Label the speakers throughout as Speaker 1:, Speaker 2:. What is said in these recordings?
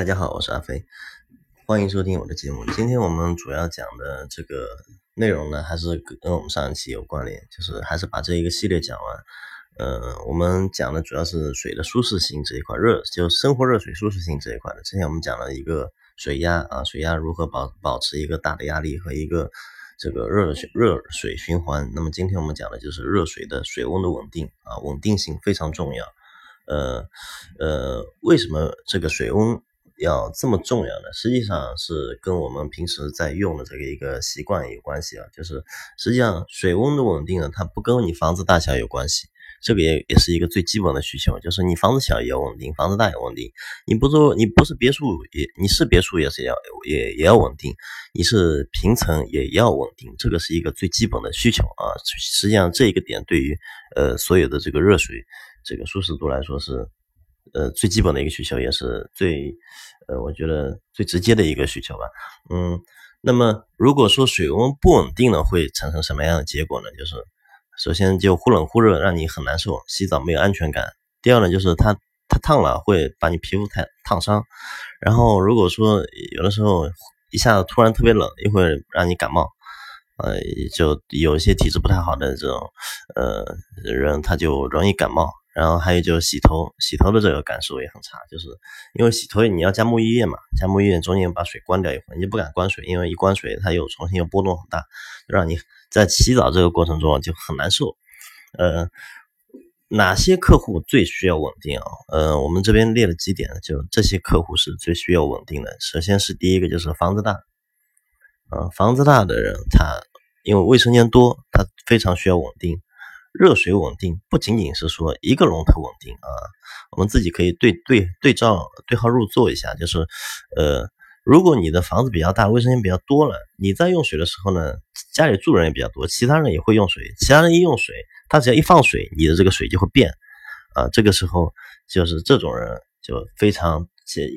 Speaker 1: 大家好，我是阿飞，欢迎收听我的节目。今天我们主要讲的这个内容呢，还是跟我们上一期有关联，就是还是把这一个系列讲完。呃，我们讲的主要是水的舒适性这一块，热就生活热水舒适性这一块的。之前我们讲了一个水压啊，水压如何保保持一个大的压力和一个这个热水热水循环。那么今天我们讲的就是热水的水温的稳定啊，稳定性非常重要。呃呃，为什么这个水温要这么重要呢？实际上是跟我们平时在用的这个一个习惯有关系啊。就是实际上水温的稳定呢，它不跟你房子大小有关系，这个也也是一个最基本的需求。就是你房子小也要稳定，房子大也稳定。你不说你不是别墅也你是别墅也是要也也要稳定，你是平层也要稳定，这个是一个最基本的需求啊。实际上这一个点对于呃所有的这个热水。这个舒适度来说是，呃，最基本的一个需求，也是最，呃，我觉得最直接的一个需求吧。嗯，那么如果说水温不稳定呢，会产生什么样的结果呢？就是首先就忽冷忽热，让你很难受，洗澡没有安全感。第二呢，就是它它烫了，会把你皮肤太烫伤。然后如果说有的时候一下子突然特别冷，又会让你感冒。呃，就有一些体质不太好的这种呃人，他就容易感冒。然后还有就是洗头，洗头的这个感受也很差，就是因为洗头你要加沐浴液嘛，加沐浴液中间把水关掉一会儿，你就不敢关水，因为一关水它又重新又波动很大，让你在洗澡这个过程中就很难受。呃，哪些客户最需要稳定啊？呃，我们这边列了几点，就这些客户是最需要稳定的。首先是第一个就是房子大，啊，房子大的人他因为卫生间多，他非常需要稳定。热水稳定不仅仅是说一个龙头稳定啊，我们自己可以对对对照对号入座一下，就是呃，如果你的房子比较大，卫生间比较多了，你在用水的时候呢，家里住人也比较多，其他人也会用水，其他人一用水，他只要一放水，你的这个水就会变啊，这个时候就是这种人就非常，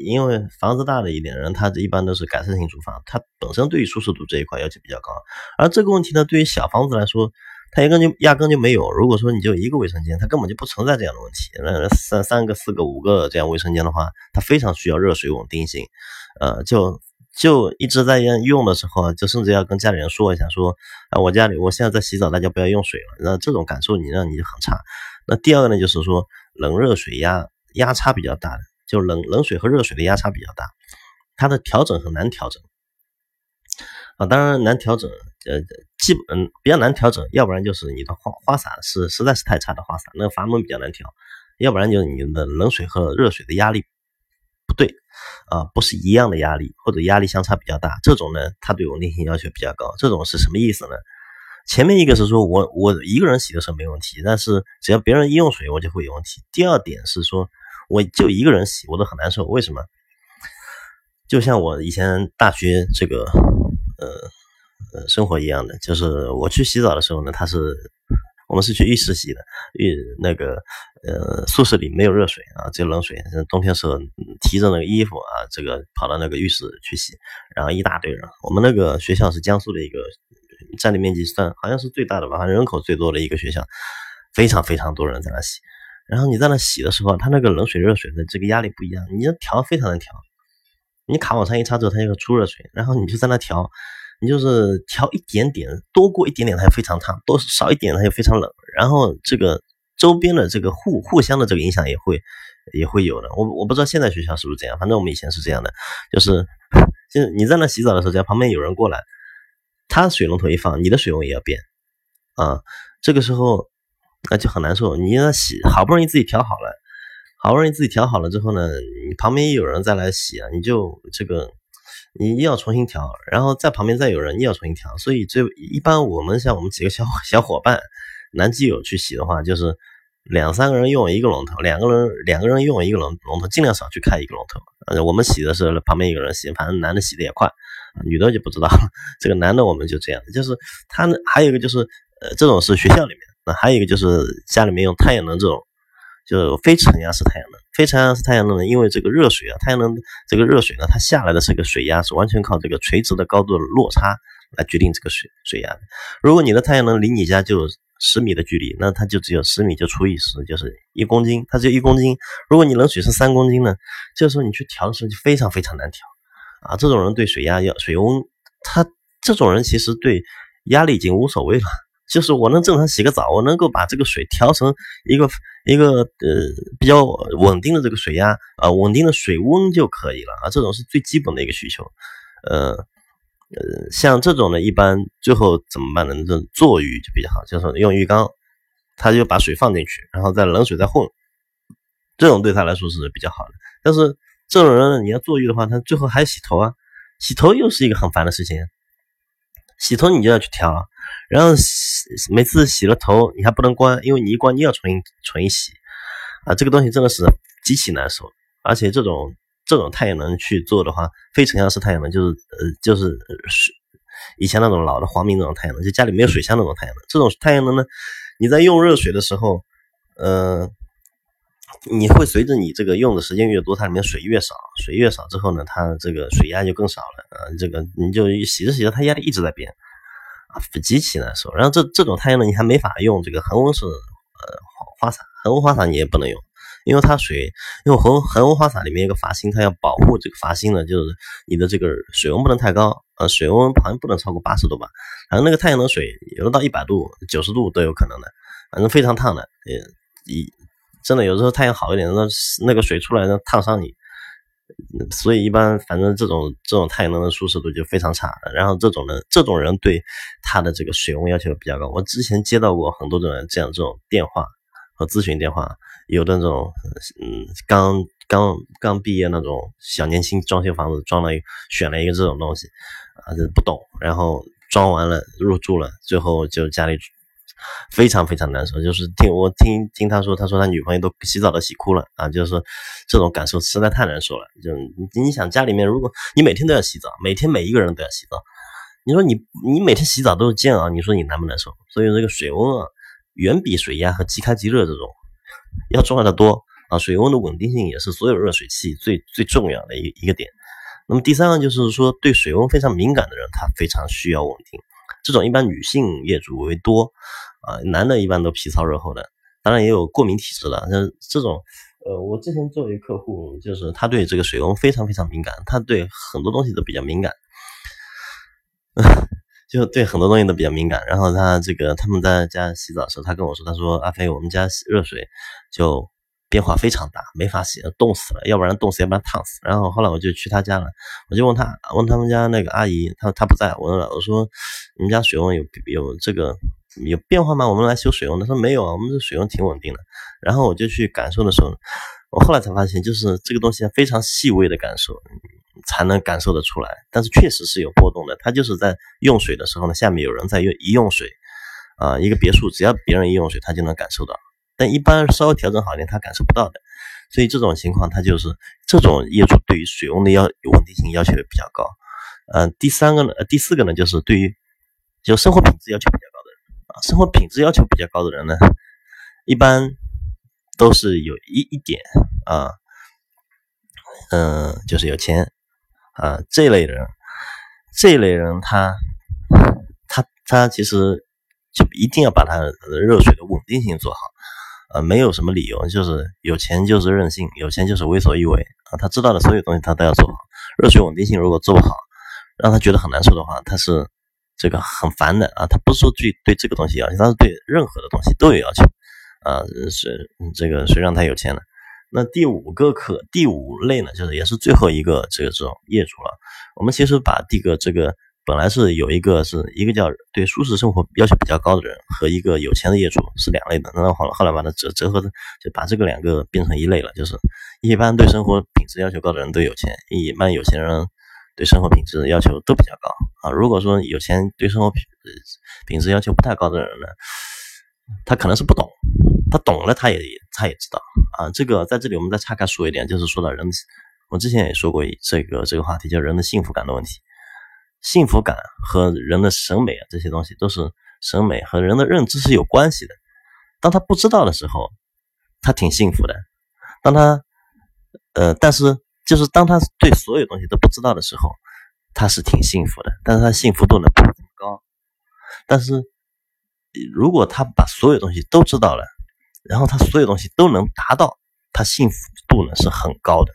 Speaker 1: 因为房子大的一点人，他一般都是改善性住房，他本身对于舒适度这一块要求比较高，而这个问题呢，对于小房子来说。它压根就压根就没有。如果说你就一个卫生间，它根本就不存在这样的问题。那三三个、四个、五个这样卫生间的话，它非常需要热水稳定性。呃，就就一直在用用的时候，就甚至要跟家里人说一下，说啊，我家里我现在在洗澡，大家不要用水了。那这种感受你让你就很差。那第二个呢，就是说冷热水压压差比较大的，就冷冷水和热水的压差比较大，它的调整很难调整。啊，当然难调整，呃，基本比较难调整，要不然就是你的花花洒是实在是太差的花洒，那个阀门比较难调，要不然就是你的冷水和热水的压力不对，啊，不是一样的压力，或者压力相差比较大，这种呢，它对稳定性要求比较高。这种是什么意思呢？前面一个是说我我一个人洗的时候没问题，但是只要别人一用水，我就会有问题。第二点是说，我就一个人洗，我都很难受，为什么？就像我以前大学这个。呃呃，生活一样的，就是我去洗澡的时候呢，他是我们是去浴室洗的，浴那个呃宿舍里没有热水啊，只有冷水。冬天时候提着那个衣服啊，这个跑到那个浴室去洗，然后一大堆人。我们那个学校是江苏的一个占地面积算好像是最大的吧，人口最多的一个学校，非常非常多人在那洗。然后你在那洗的时候，它那个冷水热水的这个压力不一样，你要调非常难调。你卡往上一插之后，它就会出热水，然后你就在那调，你就是调一点点，多过一点点它就非常烫，多少一点它就非常冷，然后这个周边的这个互互相的这个影响也会也会有的。我我不知道现在学校是不是这样，反正我们以前是这样的，就是 就是你在那洗澡的时候，只要旁边有人过来，他水龙头一放，你的水温也要变啊，这个时候那就很难受。你那洗好不容易自己调好了。好不容易自己调好了之后呢，你旁边有人再来洗啊，你就这个你又要重新调，然后在旁边再有人又要重新调，所以这一般我们像我们几个小小伙伴男基友去洗的话，就是两三个人用一个龙头，两个人两个人用一个龙龙头，尽量少去开一个龙头。呃，我们洗的时候旁边有人洗，反正男的洗的也快，女的就不知道了。这个男的我们就这样，就是他呢还有一个就是呃这种是学校里面，那还有一个就是家里面用太阳能这种。就是非承压式太阳能，非承压式太阳能呢，因为这个热水啊，太阳能这个热水呢，它下来的这个水压是完全靠这个垂直的高度的落差来决定这个水水压的。如果你的太阳能离你家就十米的距离，那它就只有十米就除以十，就是一公斤，它只有一公斤。如果你冷水是三公斤呢，这时候你去调的时候就非常非常难调啊。这种人对水压要水温，他这种人其实对压力已经无所谓了。就是我能正常洗个澡，我能够把这个水调成一个一个呃比较稳定的这个水压啊，稳定的水温就可以了啊，这种是最基本的一个需求。呃呃，像这种呢，一般最后怎么办呢？这种坐浴就比较好，就是用浴缸，他就把水放进去，然后再冷水再混，这种对他来说是比较好的。但是这种人你要坐浴的话，他最后还洗头啊，洗头又是一个很烦的事情，洗头你就要去调。然后洗每次洗了头，你还不能关，因为你一关你要重新重新洗啊！这个东西真的是极其难受，而且这种这种太阳能去做的话，非承压式太阳能就是呃就是水以前那种老的黄明那种太阳能，就家里没有水箱那种太阳能。这种太阳能呢，你在用热水的时候，呃，你会随着你这个用的时间越多，它里面水越少，水越少之后呢，它这个水压就更少了啊！这个你就洗着洗着，它压力一直在变。极其难受，然后这这种太阳能你还没法用这个恒温式呃花洒，恒温花洒你也不能用，因为它水，因为恒恒温花洒里面有个阀芯，它要保护这个阀芯呢，就是你的这个水温不能太高，呃，水温好像不能超过八十度吧，反正那个太阳能水有的到一百度、九十度都有可能的，反正非常烫的，呃，一真的有时候太阳好一点，那那个水出来呢烫伤你。所以一般反正这种这种太阳能的舒适度就非常差，然后这种人这种人对他的这个水温要求比较高。我之前接到过很多种这样这种电话和咨询电话，有的那种嗯刚刚刚毕业那种小年轻装修房子装了选了一个这种东西啊，不懂，然后装完了入住了，最后就家里。非常非常难受，就是听我听听他说，他说他女朋友都洗澡都洗哭了啊，就是说这种感受实在太难受了。就你想家里面，如果你每天都要洗澡，每天每一个人都要洗澡，你说你你每天洗澡都是煎熬，你说你难不难受？所以这个水温啊，远比水压和即开即热这种要重要的多啊。水温的稳定性也是所有热水器最最重要的一一个点。那么第三个就是说，对水温非常敏感的人，他非常需要稳定。这种一般女性业主为多。啊，男的一般都皮糙肉厚的，当然也有过敏体质的。那这种，呃，我之前作为客户，就是他对这个水温非常非常敏感，他对很多东西都比较敏感，就对很多东西都比较敏感。然后他这个他们在家洗澡的时候，他跟我说，他说阿飞，我们家洗热水就变化非常大，没法洗，冻死了，要不然冻死，要不然烫死。然后后来我就去他家了，我就问他，问他们家那个阿姨，他他不在，我问，我说你们家水温有有这个？有变化吗？我们来修水温，他说没有啊，我们这水温挺稳定的。然后我就去感受的时候，我后来才发现，就是这个东西非常细微的感受才能感受得出来。但是确实是有波动的，它就是在用水的时候呢，下面有人在用一用水啊，一个别墅只要别人一用水，他就能感受到。但一般稍微调整好一点，他感受不到的。所以这种情况，他就是这种业主对于水温的要稳定性要求也比较高。嗯，第三个呢，第四个呢，就是对于就生活品质要求比较高的人啊。生活品质要求比较高的人呢，一般都是有一一点啊，嗯，就是有钱啊这类人，这类人他他他其实就一定要把他的热水的稳定性做好啊，没有什么理由，就是有钱就是任性，有钱就是为所欲为啊，他知道的所有东西他都要做好，热水稳定性如果做不好，让他觉得很难受的话，他是。这个很烦的啊，他不是说对对这个东西要求，他是对任何的东西都有要求啊。是这个谁让他有钱呢？那第五个课，第五类呢，就是也是最后一个这个这种业主了。我们其实把这个这个本来是有一个是一个叫对舒适生活要求比较高的人和一个有钱的业主是两类的，那后后来把它折折合的就把这个两个变成一类了，就是一般对生活品质要求高的人都有钱，一般有钱人。对生活品质要求都比较高啊。如果说有钱对生活品品质要求不太高的人呢，他可能是不懂，他懂了他也他也知道啊。这个在这里我们再岔开说一点，就是说到人，我之前也说过这个这个话题，叫人的幸福感的问题。幸福感和人的审美啊这些东西都是审美和人的认知是有关系的。当他不知道的时候，他挺幸福的；当他呃，但是。就是当他对所有东西都不知道的时候，他是挺幸福的，但是他幸福度呢不怎么高。但是如果他把所有东西都知道了，然后他所有东西都能达到，他幸福度呢是很高的。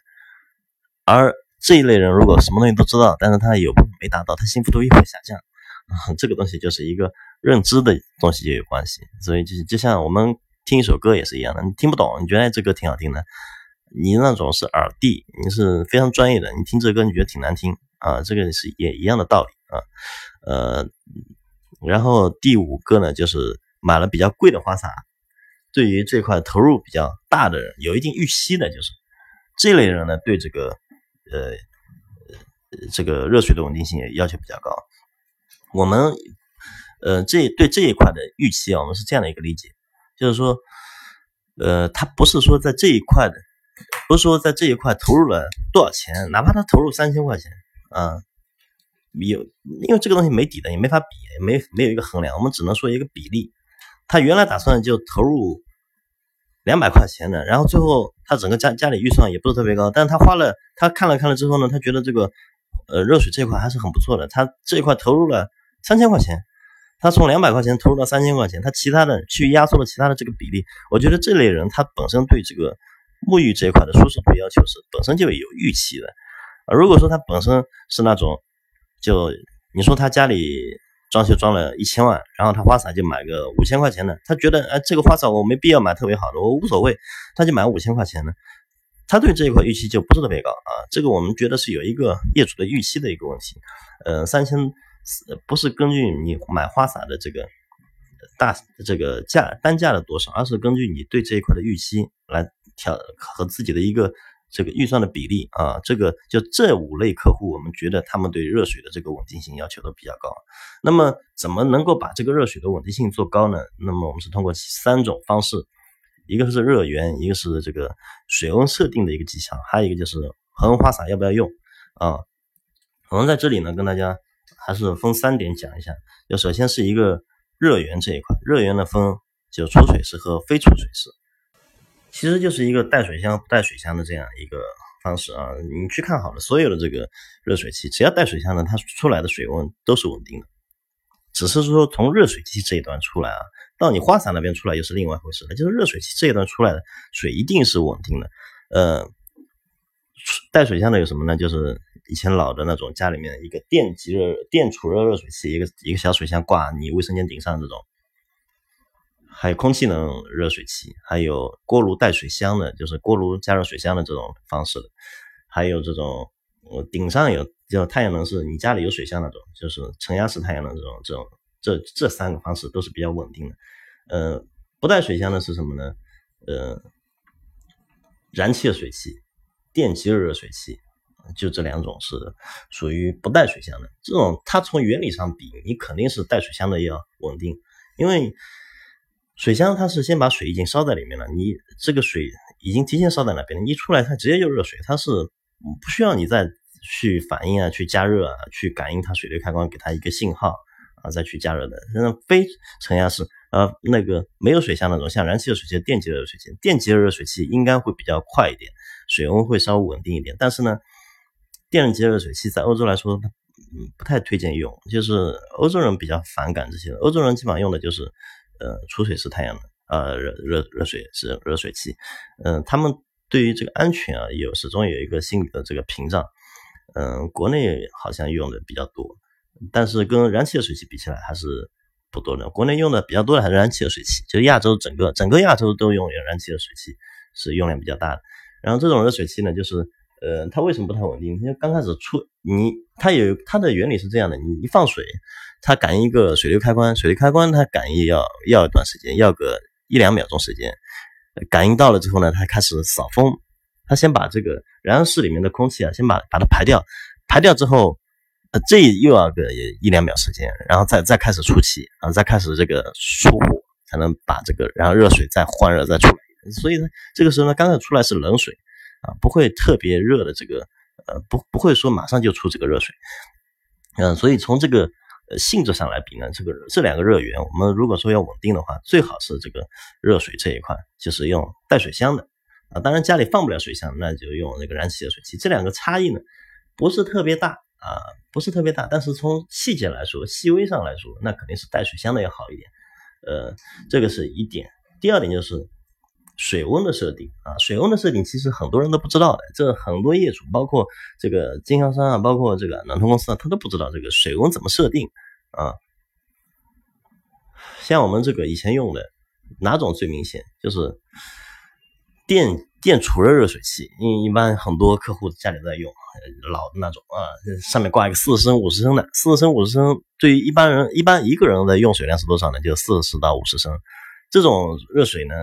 Speaker 1: 而这一类人如果什么东西都知道，但是他有没达到，他幸福度又会下降。啊这个东西就是一个认知的东西就有关系。所以就是就像我们听一首歌也是一样的，你听不懂，你觉得这歌挺好听的，你那种是耳地，你是非常专业的，你听这歌你觉得挺难听啊，这个是也一样的道理啊。呃。然后第五个呢，就是买了比较贵的花洒，对于这块投入比较大的人，有一定预期的，就是这类人呢，对这个呃这个热水的稳定性也要求比较高。我们呃这对这一块的预期啊，我们是这样的一个理解，就是说呃他不是说在这一块的，不是说在这一块投入了多少钱，哪怕他投入三千块钱啊。有，因为这个东西没底的，也没法比，没没有一个衡量，我们只能说一个比例。他原来打算就投入两百块钱的，然后最后他整个家家里预算也不是特别高，但是他花了，他看了看了之后呢，他觉得这个呃热水这块还是很不错的，他这一块投入了三千块钱，他从两百块钱投入到三千块钱，他其他的去压缩了其他的这个比例，我觉得这类人他本身对这个沐浴这一块的舒适度要求是本身就有预期的啊，如果说他本身是那种。就你说他家里装修装了一千万，然后他花洒就买个五千块钱的，他觉得哎这个花洒我没必要买特别好的，我无所谓，他就买五千块钱的，他对这一块预期就不是特别高啊。这个我们觉得是有一个业主的预期的一个问题。呃，三千不是根据你买花洒的这个大这个价单价的多少，而是根据你对这一块的预期来调和自己的一个。这个预算的比例啊，这个就这五类客户，我们觉得他们对热水的这个稳定性要求都比较高。那么，怎么能够把这个热水的稳定性做高呢？那么，我们是通过三种方式，一个是热源，一个是这个水温设定的一个技巧，还有一个就是恒温花洒要不要用啊？我们在这里呢，跟大家还是分三点讲一下。就首先是一个热源这一块，热源呢分就储水式和非储水式。其实就是一个带水箱不带水箱的这样一个方式啊，你去看好了，所有的这个热水器，只要带水箱的，它出来的水温都是稳定的。只是说从热水器这一端出来啊，到你花洒那边出来又是另外一回事了。就是热水器这一端出来的水一定是稳定的。呃，带水箱的有什么呢？就是以前老的那种家里面一个电极热电储热热水器，一个一个小水箱挂你卫生间顶上这种。还有空气能热水器，还有锅炉带水箱的，就是锅炉加热水箱的这种方式，还有这种呃顶上有叫太阳能，是你家里有水箱那种，就是承压式太阳能这种，这种这这三个方式都是比较稳定的。呃，不带水箱的是什么呢？呃，燃气热水器、电极热热水器，就这两种是属于不带水箱的。这种它从原理上比，你肯定是带水箱的要稳定，因为。水箱它是先把水已经烧在里面了，你这个水已经提前烧在那边了，一出来它直接就热水，它是不需要你再去反应啊，去加热啊，去感应它水流开关给它一个信号啊，再去加热的。那非承压式，呃，那个没有水箱那种，像燃气热水器、电极热水器，电极热水器应该会比较快一点，水温会稍微稳定一点。但是呢，电极热水器在欧洲来说，不太推荐用，就是欧洲人比较反感这些，欧洲人基本上用的就是。呃，储水式太阳能，呃，热热热水是热水器，嗯，他们对于这个安全啊，有始终有一个心理的这个屏障，嗯，国内好像用的比较多，但是跟燃气热水器比起来还是不多的。国内用的比较多的还是燃气热水器，就亚洲整个整个亚洲都用有燃气热水器，是用量比较大的。然后这种热水器呢，就是呃，它为什么不太稳定？因为刚开始出你，它有它的原理是这样的，你一放水。它感应一个水流开关，水流开关它感应要要一段时间，要个一两秒钟时间。感应到了之后呢，它开始扫风，它先把这个燃油室里面的空气啊，先把把它排掉，排掉之后，呃，这又要个一两秒时间，然后再再开始出气啊，再开始这个出火，才能把这个然后热水再换热再出来。所以呢，这个时候呢，刚才出来是冷水啊，不会特别热的这个，呃，不不会说马上就出这个热水。嗯，所以从这个。呃，性质上来比呢，这个这两个热源，我们如果说要稳定的话，最好是这个热水这一块，就是用带水箱的啊。当然家里放不了水箱，那就用那个燃气热水器。这两个差异呢，不是特别大啊，不是特别大。但是从细节来说，细微上来说，那肯定是带水箱的要好一点呃，这个是一点。第二点就是水温的设定啊，水温的设定其实很多人都不知道的，这很多业主，包括这个经销商啊，包括这个暖通公司啊，他都不知道这个水温怎么设定啊。像我们这个以前用的哪种最明显？就是电电储热热水器，因为一般很多客户家里在用老的那种啊，上面挂一个四十升、五十升的，四十升、五十升，对于一般人，一般一个人的用水量是多少呢？就四十到五十升。这种热水呢，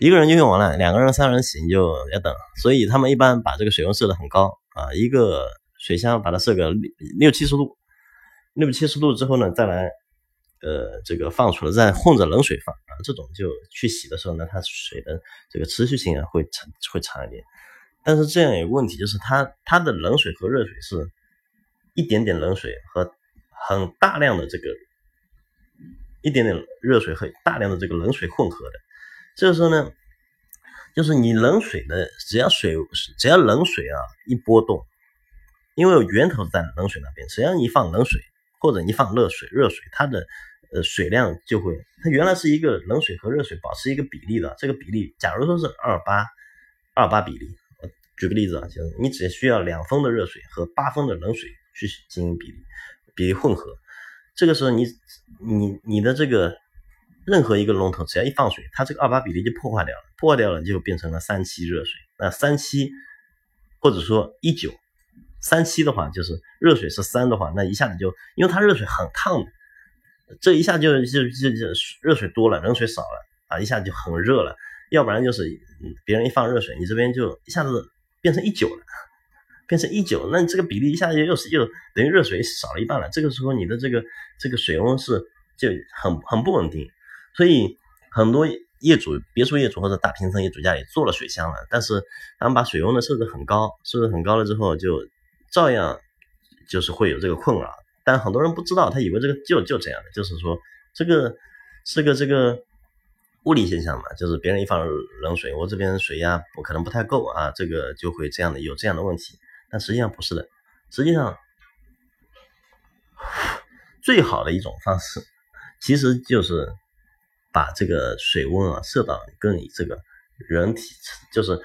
Speaker 1: 一个人就用完了，两个人、三个人洗你就要等，所以他们一般把这个水温设的很高啊，一个水箱把它设个六六七十度，六七十度之后呢，再来呃这个放出来，再混着冷水放啊，这种就去洗的时候呢，它水的这个持续性啊会长会长一点，但是这样有个问题就是它它的冷水和热水是一点点冷水和很大量的这个。一点点热水和大量的这个冷水混合的，这个时候呢，就是你冷水的，只要水只要冷水啊一波动，因为源头在冷水那边，只要你放冷水或者你放热水，热水它的呃水量就会，它原来是一个冷水和热水保持一个比例的，这个比例假如说是二八二八比例，举个例子啊，就是你只需要两分的热水和八分的冷水去进行比例比例混合。这个时候，你你你的这个任何一个龙头，只要一放水，它这个二八比例就破坏掉了，破坏掉了就变成了三七热水。那三七或者说一九三七的话，就是热水是三的话，那一下子就因为它热水很烫的，这一下就就就就热水多了，冷水少了啊，一下就很热了。要不然就是别人一放热水，你这边就一下子变成一九了。变成一九，那你这个比例一下子又是又等于热水少了一半了。这个时候你的这个这个水温是就很很不稳定，所以很多业主、别墅业主或者大平层业主家里做了水箱了，但是他们把水温的设置很高，设置很高了之后，就照样就是会有这个困扰。但很多人不知道，他以为这个就就这样的，就是说这个是个这个物理现象嘛，就是别人一放冷水，我这边水压不可能不太够啊，这个就会这样的有这样的问题。但实际上不是的，实际上最好的一种方式，其实就是把这个水温啊设到跟你这个人体就是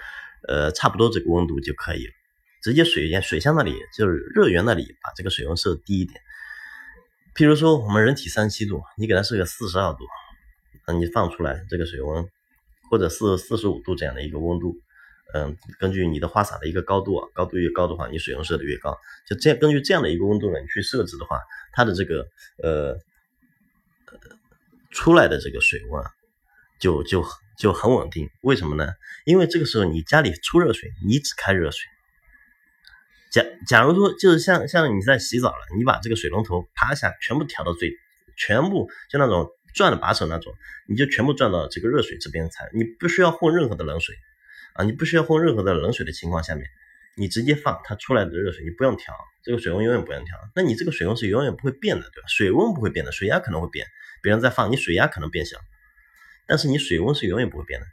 Speaker 1: 呃差不多这个温度就可以了。直接水源水箱那里就是热源那里把这个水温设低一点。譬如说我们人体三七度，你给它设个四十二度，那你放出来这个水温或者是四十五度这样的一个温度。嗯，根据你的花洒的一个高度啊，高度越高的话，你水温设的越高。就这样，根据这样的一个温度呢，你去设置的话，它的这个呃出来的这个水温，就就就很稳定。为什么呢？因为这个时候你家里出热水，你只开热水。假假如说就是像像你在洗澡了，你把这个水龙头啪下全部调到最，全部就那种转的把手那种，你就全部转到这个热水这边才，你不需要混任何的冷水。啊，你不需要混任何的冷水的情况下面，你直接放它出来的热水，你不用调，这个水温永远不用调。那你这个水温是永远不会变的，对吧？水温不会变的，水压可能会变，别人在放，你水压可能变小，但是你水温是永远不会变的。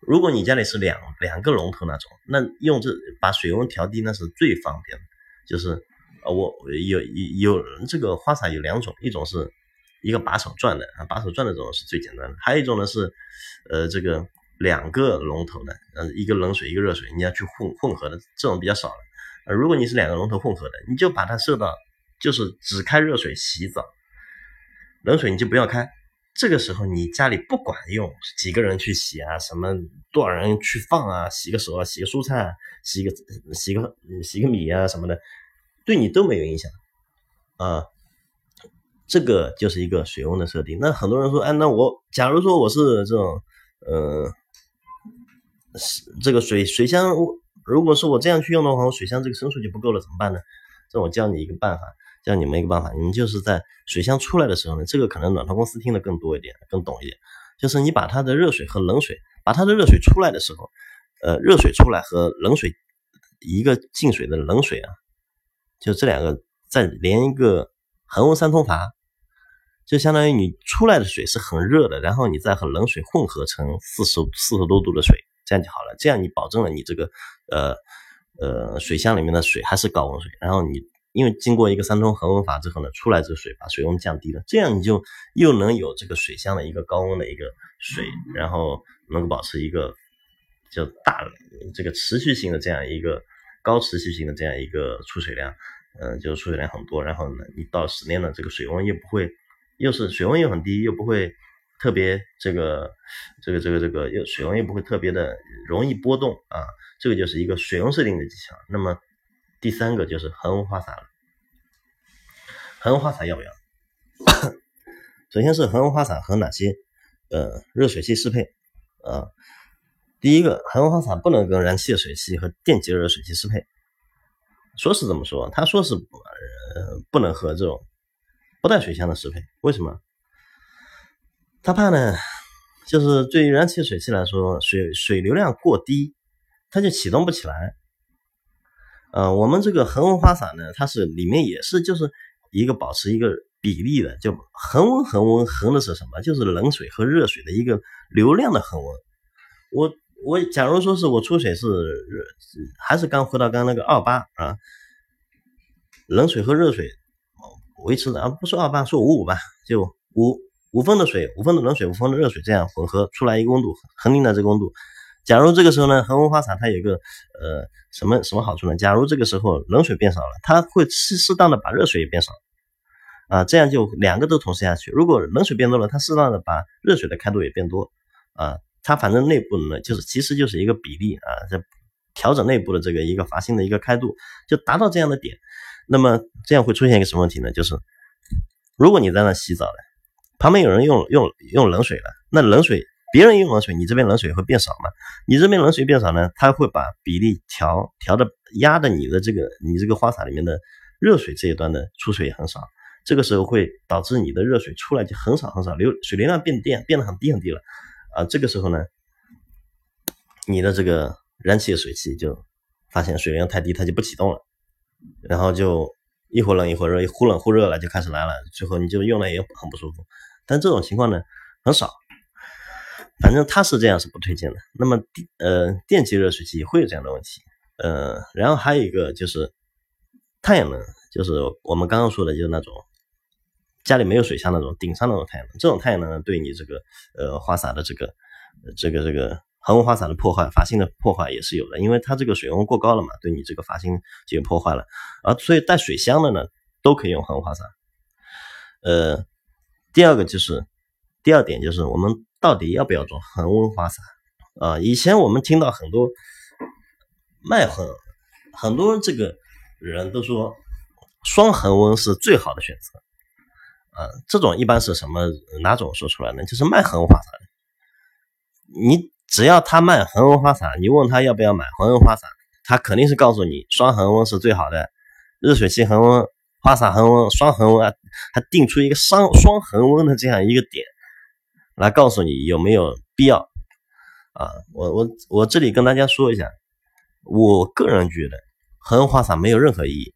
Speaker 1: 如果你家里是两两个龙头那种，那用这把水温调低那是最方便的。就是呃，我有有有这个花洒有两种，一种是一个把手转的啊，把手转的这种是最简单的，还有一种呢是呃这个。两个龙头的，呃，一个冷水，一个热水，你要去混混合的，这种比较少了。如果你是两个龙头混合的，你就把它设到，就是只开热水洗澡，冷水你就不要开。这个时候你家里不管用几个人去洗啊，什么多少人去放啊，洗个手啊，洗个蔬菜，啊，洗个洗个洗个米啊什么的，对你都没有影响啊。这个就是一个水温的设定。那很多人说，哎，那我假如说我是这种，呃。这个水水箱，如果说我这样去用的话，我水箱这个升数就不够了，怎么办呢？这我教你一个办法，教你们一个办法，你们就是在水箱出来的时候呢，这个可能暖通公司听得更多一点，更懂一点，就是你把它的热水和冷水，把它的热水出来的时候，呃，热水出来和冷水一个进水的冷水啊，就这两个再连一个恒温三通阀，就相当于你出来的水是很热的，然后你再和冷水混合成四十四十多度的水。这样就好了，这样你保证了你这个呃呃水箱里面的水还是高温水，然后你因为经过一个三通恒温阀之后呢，出来这个水把水温降低了，这样你就又能有这个水箱的一个高温的一个水，然后能够保持一个就大这个持续性的这样一个高持续性的这样一个出水量，嗯，就是出水量很多，然后呢，你到十年呢这个水温又不会，又是水温又很低，又不会特别这个这个这个这个又水温又不会特别的容易波动啊，这个就是一个水温设定的技巧。那么第三个就是恒温花洒了。恒温花洒要不要？首先是恒温花洒和哪些呃热水器适配啊？第一个，恒温花洒不能跟燃气热水器和电极热水器适配。说是这么说，他说是呃不能和这种不带水箱的适配。为什么？他怕呢，就是对于燃气水器来说，水水流量过低，它就启动不起来。呃，我们这个恒温花洒呢，它是里面也是就是。一个保持一个比例的，就恒温恒温恒的是什么？就是冷水和热水的一个流量的恒温。我我假如说是我出水是还是刚回到刚那个二八啊，冷水和热水维持的啊，不说二八，说五五吧，就五五分的水，五分的冷水，五分的热水这样混合出来一个温度，恒定的这个温度。假如这个时候呢，恒温花洒它有个呃什么什么好处呢？假如这个时候冷水变少了，它会适适当的把热水也变少，啊，这样就两个都同时下去。如果冷水变多了，它适当的把热水的开度也变多，啊，它反正内部呢就是其实就是一个比例啊，这调整内部的这个一个阀芯的一个开度，就达到这样的点。那么这样会出现一个什么问题呢？就是如果你在那洗澡了，旁边有人用用用冷水了，那冷水。别人用冷水，你这边冷水会变少吗？你这边冷水变少呢，它会把比例调调的压的你的这个你这个花洒里面的热水这一端的出水也很少，这个时候会导致你的热水出来就很少很少，流水流量变变变得很低很低了啊，这个时候呢，你的这个燃气的水器就发现水量太低，它就不启动了，然后就一会儿冷一会儿热，忽冷忽热了就开始来了，最后你就用了也很不舒服。但这种情况呢很少。反正它是这样是不推荐的。那么电呃电机热水器会有这样的问题，呃，然后还有一个就是太阳能，就是我们刚刚说的，就是那种家里没有水箱那种顶上那种太阳能，这种太阳能，对你这个呃花洒的这个这个这个恒温花洒的破坏、阀芯的破坏也是有的，因为它这个水温过高了嘛，对你这个阀芯就有破坏了啊。所以带水箱的呢，都可以用恒温花洒。呃，第二个就是第二点就是我们。到底要不要做恒温花洒啊？以前我们听到很多卖恒，很多这个人都说双恒温是最好的选择啊。这种一般是什么哪种说出来呢？就是卖恒温花洒的。你只要他卖恒温花洒，你问他要不要买恒温花洒，他肯定是告诉你双恒温是最好的，热水器恒温、花洒恒温、双恒温啊，还定出一个双双恒温的这样一个点。来告诉你有没有必要啊？我我我这里跟大家说一下，我个人觉得恒温花洒没有任何意义，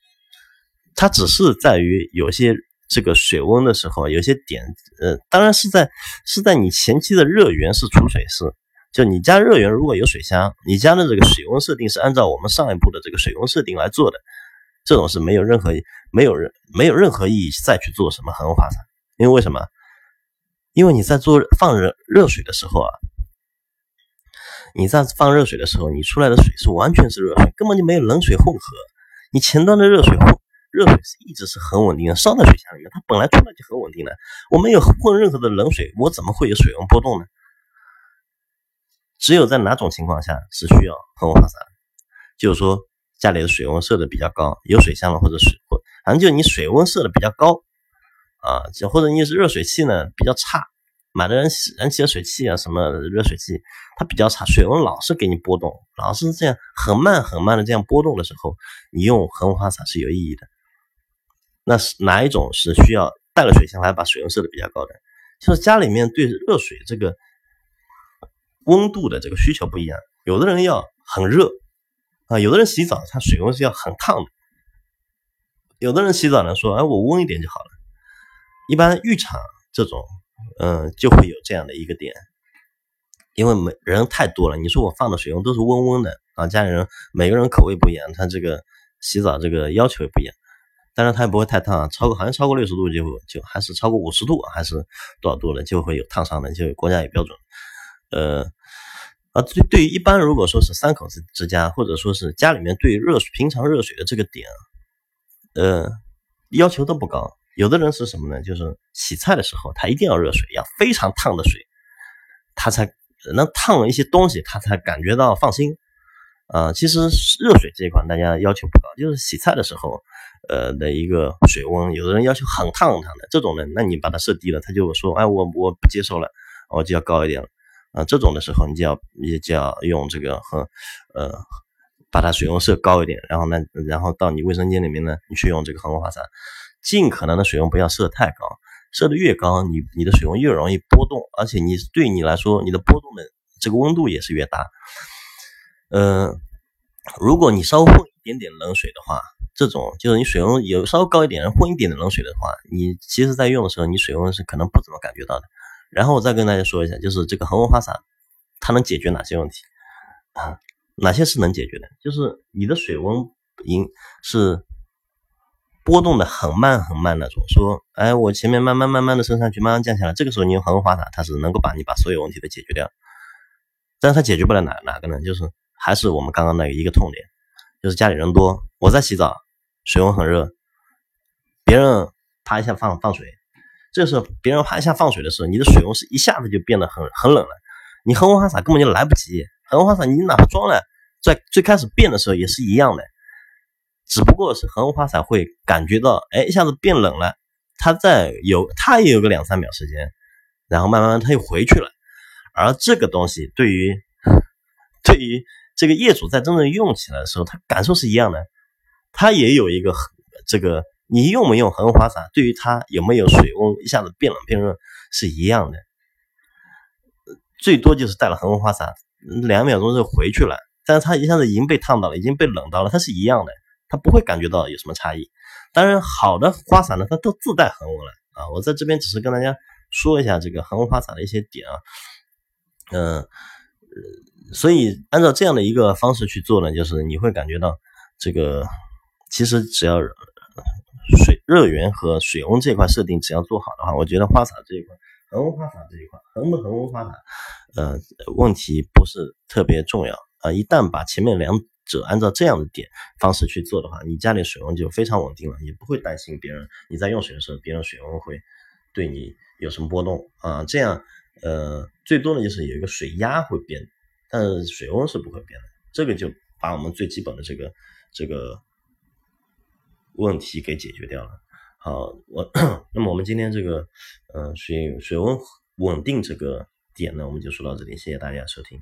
Speaker 1: 它只是在于有些这个水温的时候，有些点呃，当然是在是在你前期的热源是储水室，就你家热源如果有水箱，你家的这个水温设定是按照我们上一步的这个水温设定来做的，这种是没有任何没有任没有任何意义再去做什么恒温花洒，因为为什么？因为你在做放热热水的时候啊，你在放热水的时候，你出来的水是完全是热水，根本就没有冷水混合。你前端的热水混热水是一直是很稳定的，烧在水箱里面，它本来出来就很稳定的。我没有混任何的冷水，我怎么会有水温波动呢？只有在哪种情况下是需要恒温花洒？就是说家里的水温设的比较高，有水箱了或者水或反正就你水温设的比较高。啊，或者你是热水器呢比较差，买的人燃气热水器啊什么热水器，它比较差，水温老是给你波动，老是这样很慢很慢的这样波动的时候，你用恒温花洒是有意义的。那是哪一种是需要带了水箱来把水温设的比较高的？就是家里面对热水这个温度的这个需求不一样，有的人要很热啊，有的人洗澡他水温是要很烫的，有的人洗澡呢说，哎我温一点就好了。一般浴场这种，嗯，就会有这样的一个点，因为每人太多了。你说我放的水温都是温温的啊，家里人每个人口味不一样，他这个洗澡这个要求也不一样。当然它也不会太烫啊，超过好像超过六十度就就还是超过五十度还是多少度了就会有烫伤的，就国家有标准。呃，啊，对，对于一般如果说是三口之之家，或者说是家里面对热水平常热水的这个点，呃，要求都不高。有的人是什么呢？就是洗菜的时候他一定要热水，要非常烫的水，他才能烫一些东西，他才感觉到放心。啊，其实热水这一块大家要求不高，就是洗菜的时候，呃的一个水温，有的人要求很烫很烫的，这种呢，那你把它设低了，他就说，哎，我我不接受了，我就要高一点了。啊，这种的时候，你就要你就要用这个和呃，把它水温设高一点，然后呢，然后到你卫生间里面呢，你去用这个恒温花洒，尽可能的水温不要设太高，设的越高，你你的水温越容易波动，而且你对你来说，你的波动的这个温度也是越大。呃，如果你稍微混一点点冷水的话，这种就是你水温有稍微高一点，混一点的冷水的话，你其实在用的时候，你水温是可能不怎么感觉到的。然后我再跟大家说一下，就是这个恒温花洒，它能解决哪些问题啊？哪些是能解决的？就是你的水温应是波动的很慢很慢那种。说，哎，我前面慢慢慢慢的升上去，慢慢降下来，这个时候你用恒温花洒，它是能够把你把所有问题都解决掉。但是它解决不了哪哪个呢？就是还是我们刚刚那一个痛点，就是家里人多，我在洗澡，水温很热，别人啪一下放放水。这个时候别人啪一下放水的时候，你的水温是一下子就变得很很冷了。你恒温花洒根本就来不及，恒温花洒你哪怕装了，在最开始变的时候也是一样的，只不过是恒温花洒会感觉到，哎，一下子变冷了，它在有它也有个两三秒时间，然后慢慢它又回去了。而这个东西对于对于这个业主在真正用起来的时候，他感受是一样的，他也有一个这个。你用没用恒温花洒，对于它有没有水温一下子变冷变热是一样的，最多就是带了恒温花洒，两秒钟就回去了。但是它一下子已经被烫到了，已经被冷到了，它是一样的，它不会感觉到有什么差异。当然，好的花洒呢，它都自带恒温了啊。我在这边只是跟大家说一下这个恒温花洒的一些点啊，嗯，所以按照这样的一个方式去做呢，就是你会感觉到这个其实只要。水热源和水温这块设定只要做好的话，我觉得花洒这一块，恒温花洒这一块，恒不恒温花洒，呃，问题不是特别重要啊。一旦把前面两者按照这样的点方式去做的话，你家里水温就非常稳定了，也不会担心别人你在用水的时候，别人水温会对你有什么波动啊。这样，呃，最多的就是有一个水压会变，但是水温是不会变的。这个就把我们最基本的这个这个。问题给解决掉了。好，我 那么我们今天这个，呃，水水温稳定这个点呢，我们就说到这里，谢谢大家收听。